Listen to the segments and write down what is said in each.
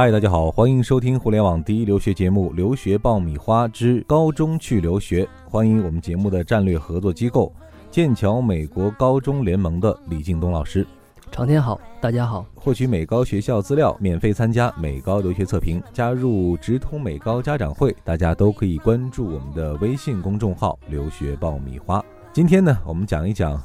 嗨，大家好，欢迎收听互联网第一留学节目《留学爆米花之高中去留学》，欢迎我们节目的战略合作机构剑桥美国高中联盟的李敬东老师。长天好，大家好。获取美高学校资料，免费参加美高留学测评，加入直通美高家长会，大家都可以关注我们的微信公众号“留学爆米花”。今天呢，我们讲一讲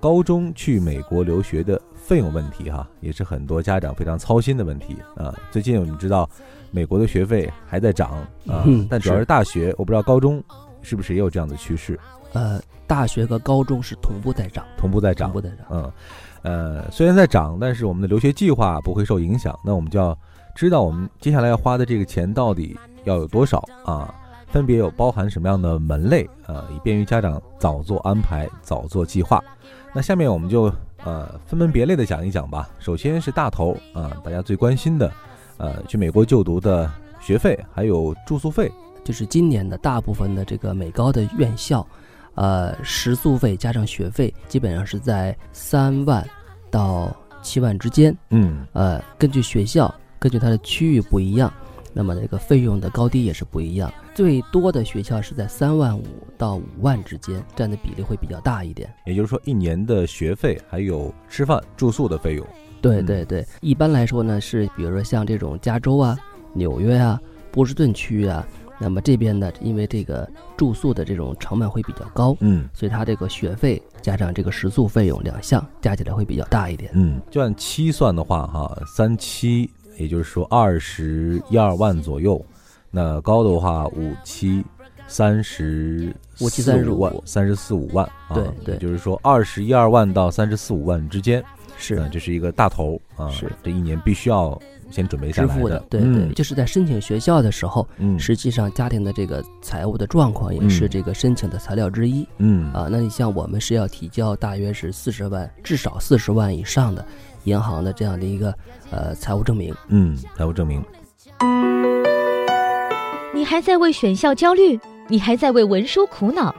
高中去美国留学的。费用问题哈，也是很多家长非常操心的问题啊。最近我们知道，美国的学费还在涨啊，但主要是大学，我不知道高中是不是也有这样的趋势。呃，大学和高中是同步在涨，同步在涨，同步在涨。嗯，呃，虽然在涨，但是我们的留学计划不会受影响。那我们就要知道，我们接下来要花的这个钱到底要有多少啊？分别有包含什么样的门类啊？以便于家长早做安排，早做计划。那下面我们就。呃，分门别类的讲一讲吧。首先是大头啊，大家最关心的，呃，去美国就读的学费还有住宿费，就是今年的大部分的这个美高的院校，呃，食宿费加上学费，基本上是在三万到七万之间。嗯，呃，根据学校，根据它的区域不一样。那么这个费用的高低也是不一样，最多的学校是在三万五到五万之间，占的比例会比较大一点。也就是说，一年的学费还有吃饭住宿的费用。对对对，一般来说呢，是比如说像这种加州啊、纽约啊、波士顿区域啊，那么这边呢，因为这个住宿的这种成本会比较高，嗯，所以它这个学费加上这个食宿费用两项加起来会比较大一点。嗯，就按七算的话，哈，三七。也就是说，二十一二万左右，那高的话五七三十五七三十五万，三十四五万。对对，就是说二十一二万到三十四五万之间，是，这是一个大头啊。是，这一年必须要先准备下来的。对对，就是在申请学校的时候，嗯，实际上家庭的这个财务的状况也是这个申请的材料之一。嗯啊，那你像我们是要提交大约是四十万，至少四十万以上的。银行的这样的一个呃财务证明，嗯，财务证明。你还在为选校焦虑？你还在为文书苦恼？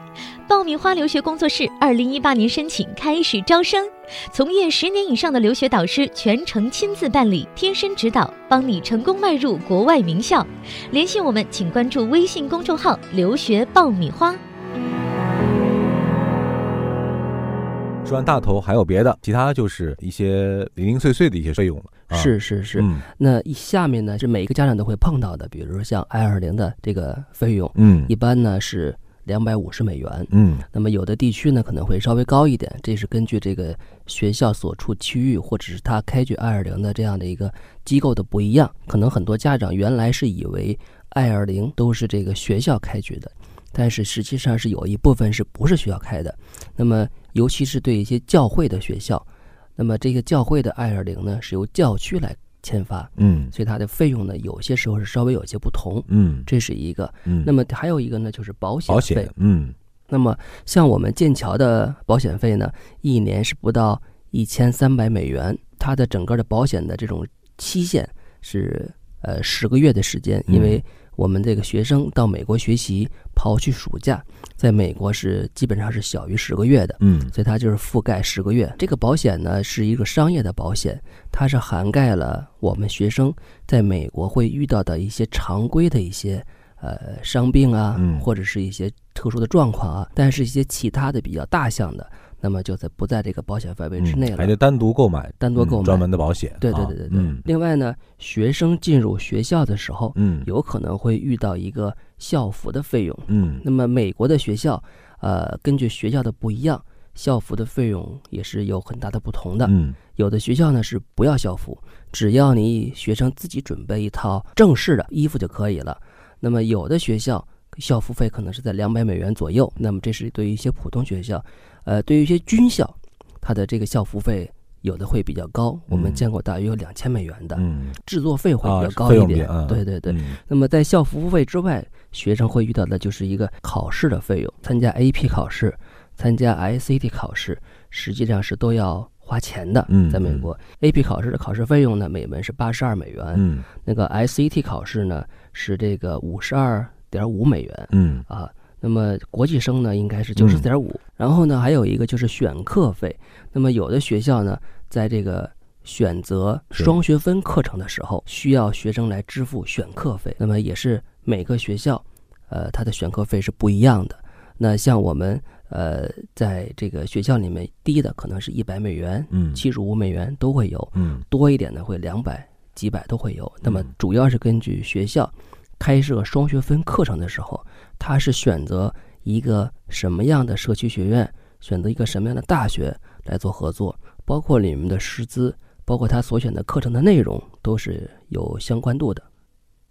爆米花留学工作室二零一八年申请开始招生，从业十年以上的留学导师全程亲自办理，贴身指导，帮你成功迈入国外名校。联系我们，请关注微信公众号“留学爆米花”。说完大头，还有别的，其他就是一些零零碎碎的一些费用了。是是是，那下面呢是每一个家长都会碰到的，比如说像 I 二零的这个费用，嗯，一般呢是两百五十美元，嗯，那么有的地区呢可能会稍微高一点，这是根据这个学校所处区域或者是他开具 I 二零的这样的一个机构的不一样，可能很多家长原来是以为 I 二零都是这个学校开具的。但是实际上是有一部分是不是学校开的，那么尤其是对一些教会的学校，那么这个教会的 I 二零呢是由教区来签发，嗯，所以它的费用呢有些时候是稍微有些不同，嗯，这是一个，嗯，那么还有一个呢就是保险费，嗯，那么像我们剑桥的保险费呢，一年是不到一千三百美元，它的整个的保险的这种期限是呃十个月的时间，因为。我们这个学生到美国学习，刨去暑假，在美国是基本上是小于十个月的，嗯，所以它就是覆盖十个月。这个保险呢是一个商业的保险，它是涵盖了我们学生在美国会遇到的一些常规的一些呃伤病啊，或者是一些特殊的状况啊，但是一些其他的比较大项的。那么就在不在这个保险范围之内了，还得单独购买，单独购买专门的保险。对对对对对。另外呢，学生进入学校的时候，嗯，有可能会遇到一个校服的费用。嗯，那么美国的学校，呃，根据学校的不一样，校服的费用也是有很大的不同的。嗯，有的学校呢是不要校服，只要你学生自己准备一套正式的衣服就可以了。那么有的学校校服费可能是在两百美元左右。那么这是对于一些普通学校。呃，对于一些军校，它的这个校服费有的会比较高，我们见过大约有两千美元的，制作费会比较高一点。对对对。那么在校服费之外，学生会遇到的就是一个考试的费用，参加 AP 考试、参加 SAT 考试，实际上是都要花钱的。在美国，AP 考试的考试费用呢，每门是八十二美元。那个 SAT 考试呢，是这个五十二点五美元。嗯啊。那么国际生呢，应该是九十四点五。然后呢，还有一个就是选课费。那么有的学校呢，在这个选择双学分课程的时候，需要学生来支付选课费。那么也是每个学校，呃，它的选课费是不一样的。那像我们呃，在这个学校里面，低的可能是一百美元，嗯七十五美元都会有，嗯多一点的会两百、几百都会有。那么嗯主要是根据学校开设双学分课程的时候，他是选择一个什么样的社区学院，选择一个什么样的大学来做合作，包括里面的师资，包括他所选的课程的内容都是有相关度的。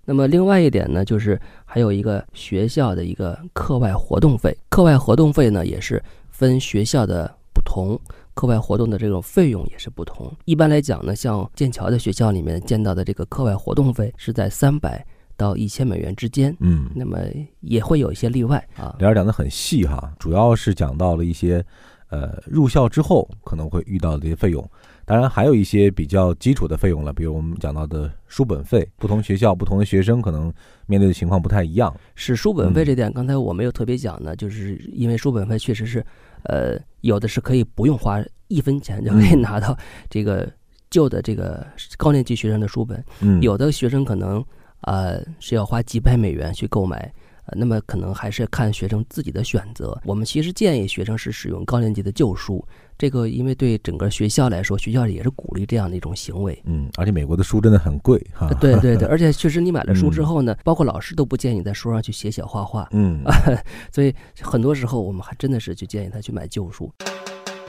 那么另外一点呢，就是还有一个学校的一个课外活动费，课外活动费呢也是分学校的不同，课外活动的这种费用也是不同。一般来讲呢，像剑桥的学校里面见到的这个课外活动费是在三百到一千美元之间，嗯，那么也会有一些例外啊。聊儿讲的很细哈，主要是讲到了一些呃入校之后可能会遇到的一些费用，当然还有一些比较基础的费用了，比如我们讲到的书本费，不同学校不同的学生可能面对的情况不太一样。是书本费嗯。这点，刚才我没有特别讲呢，就是因为书本费确实是，呃，有的是可以不用花一分钱就可以嗯。拿到这个旧的这个高年级学生的书本，嗯，有的学生可能呃是要花几百美元去购买。呃，那么可能还是看学生自己的选择。我们其实建议学生是使用高年级的旧书，这个因为对整个学校来说，学校也是鼓励这样的一种行为。嗯，而且美国的书真的很贵哈。呃对对对，而且确实你买了书之嗯后呢，包括老师都不建议你在书上去写写画画，嗯，所以很多时候我们还真的是就建议他去买旧书。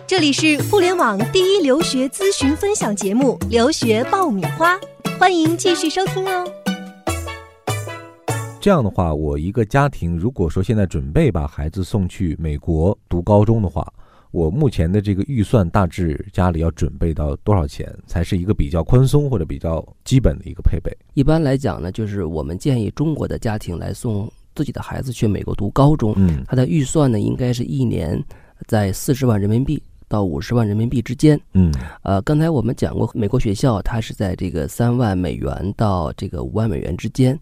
这里是互联网第一留学咨询分享节目《留学爆米花》，欢迎继续收听哦。这样的话，我一个家庭如果说现在准备把孩子送去美国读高中的话，我目前的这个预算大致家里要准备到多少钱，才是一个比较宽松或者比较基本的一个配备？一般来讲呢，就是我们建议中国的家庭来送自己的孩子去美国读高中，嗯他的预算呢应该是一年在四十万人民币到五十万人民币之间。嗯呃，刚才我们讲过，美国学校它是在这个三万美元到这个五万美元之间，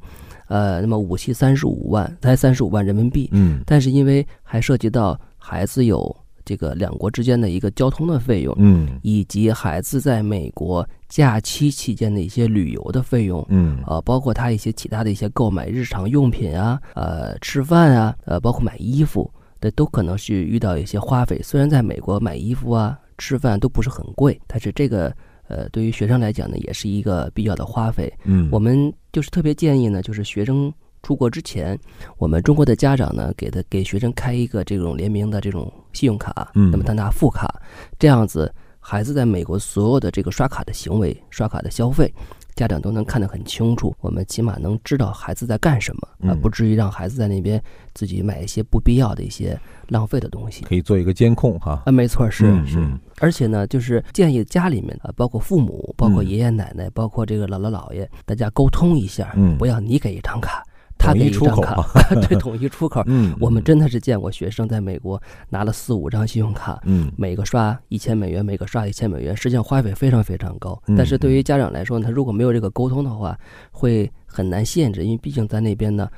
呃，那么五期三十五万，才三十五万人民币。嗯但是因为还涉及到孩子有这个两国之间的一个交通的费用，嗯以及孩子在美国假期期间的一些旅游的费用，嗯呃，包括他一些其他的一些购买日常用品啊，呃，吃饭啊，呃，包括买衣服，这都可能是遇到一些花费。虽然在美国买衣服啊、吃饭都不是很贵，但是这个呃，对于学生来讲呢，也是一个必要的花费。嗯，我们就是特别建议呢，就是学生出国之前，我们中国的家长呢，给他给学生开一个这种联名的这种信用卡，嗯那么他拿副卡，这样子孩子在美国所有的这个刷卡的行为、刷卡的消费。家长都能看得很清楚，我们起码能知道孩子在干什么啊，嗯不至于让孩子在那边自己买一些不必要的一些浪费的东西。可以做一个监控哈。啊。没错，是是，而且呢，就是建议家里面啊，包括父母、包括嗯。爷爷奶奶、包括这个姥姥姥爷，大家沟通一下，嗯。不要你给一张卡，他统一一张出口卡，对，统一出口。嗯，我们真的是见过学生在美国拿了四五张信用卡，嗯每个刷一千美元，每个刷一千美元，实际上花费非常非常高。嗯但是对于家长来说呢，他如果没有这个沟通的话，会很难限制，因为毕竟在那边呢，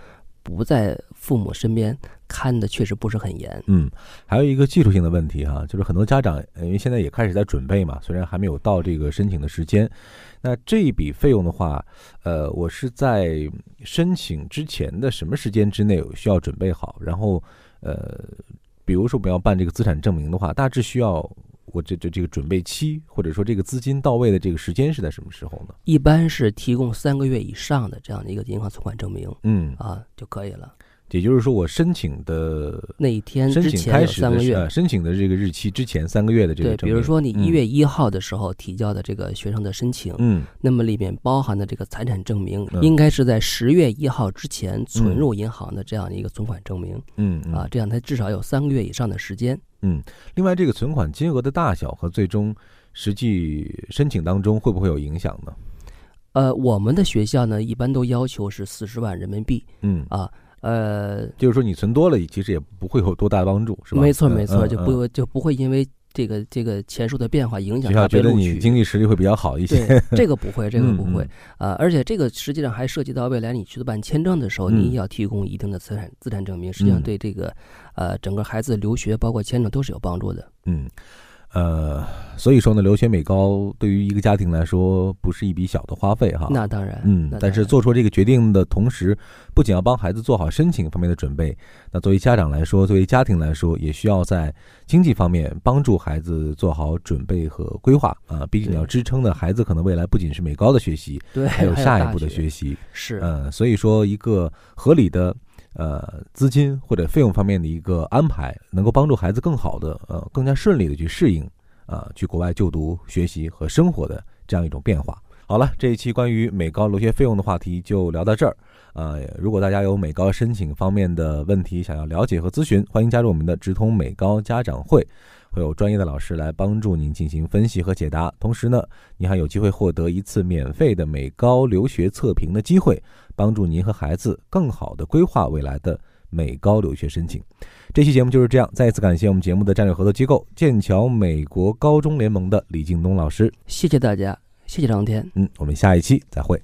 不在父母身边看的确实不是很严。嗯，还有一个技术性的问题哈，就是很多家长呃因为现在也开始在准备嘛，虽然还没有到这个申请的时间，那这一笔费用的话，呃，我是在申请之前的什么时间之内需要准备好？然后呃，比如说我们要办这个资产证明的话，大致需要我这这这个准备期，或者说这个资金到位的这个时间是在什么时候呢？一般是提供三个月以上的这样的一个银行存款证明嗯，啊就可以了。也就是说我申请的那一天申之前请开始三个月申请的这个日期之前三个月的这个对，证明。比如说你嗯。一月一号的时候提交的这个学生的申请，嗯。那么里面包含的这个财产证明，嗯。应该是在十月一号之前存入银行的这样的一个存款证明、嗯嗯啊，这样它至少有三个月以上的时间。嗯另外，这个存款金额的大小和最终实际申请当中会不会有影响呢？呃，我们的学校呢，一般都要求是四十万人民币嗯，啊，呃，就是说你存多了，其实也不会有多大的帮助，是吧？没错嗯没错，就不就不会因为这个这个钱数的变化影响他被录觉得你取。经济实力会比较好一些。对，这个不会，这个嗯不会嗯啊、而且这个实际上还涉及到未来你去办签证的时候，嗯你也要提供一定的资产资产证明，实际上嗯对这个呃整个孩子留学包括签证都是有帮助的。嗯，呃，所以说呢，留学美高对于一个家庭来说不是一笔小的花费哈。那当然，嗯，但是做出这个决定的同时，不仅要帮孩子做好申请方面的准备，那作为家长来说，作为家庭来说，也需要在经济方面帮助孩子做好准备和规划啊。毕竟你要支撑的孩子可能未来不仅是美高的学习，对，还有下一步的学习。是，嗯，所以说一个合理的。呃，资金或者费用方面的一个安排，能够帮助孩子更好的呃，更加顺利的去适应啊，去国外就读、学习和生活的这样一种变化。好了，这一期关于美高留学费用的话题就聊到这儿。呃，如果大家有美高申请方面的问题想要了解和咨询，欢迎加入我们的直通美高家长会。会有专业的老师来帮助您进行分析和解答，同时呢，你还有机会获得一次免费的美高留学测评的机会，帮助您和孩子更好的规划未来的美高留学申请。这期节目就是这样，再一次感谢我们节目的战略合作机构剑桥美国高中联盟的李敬东老师，谢谢大家，谢谢张天，嗯，我们下一期再会。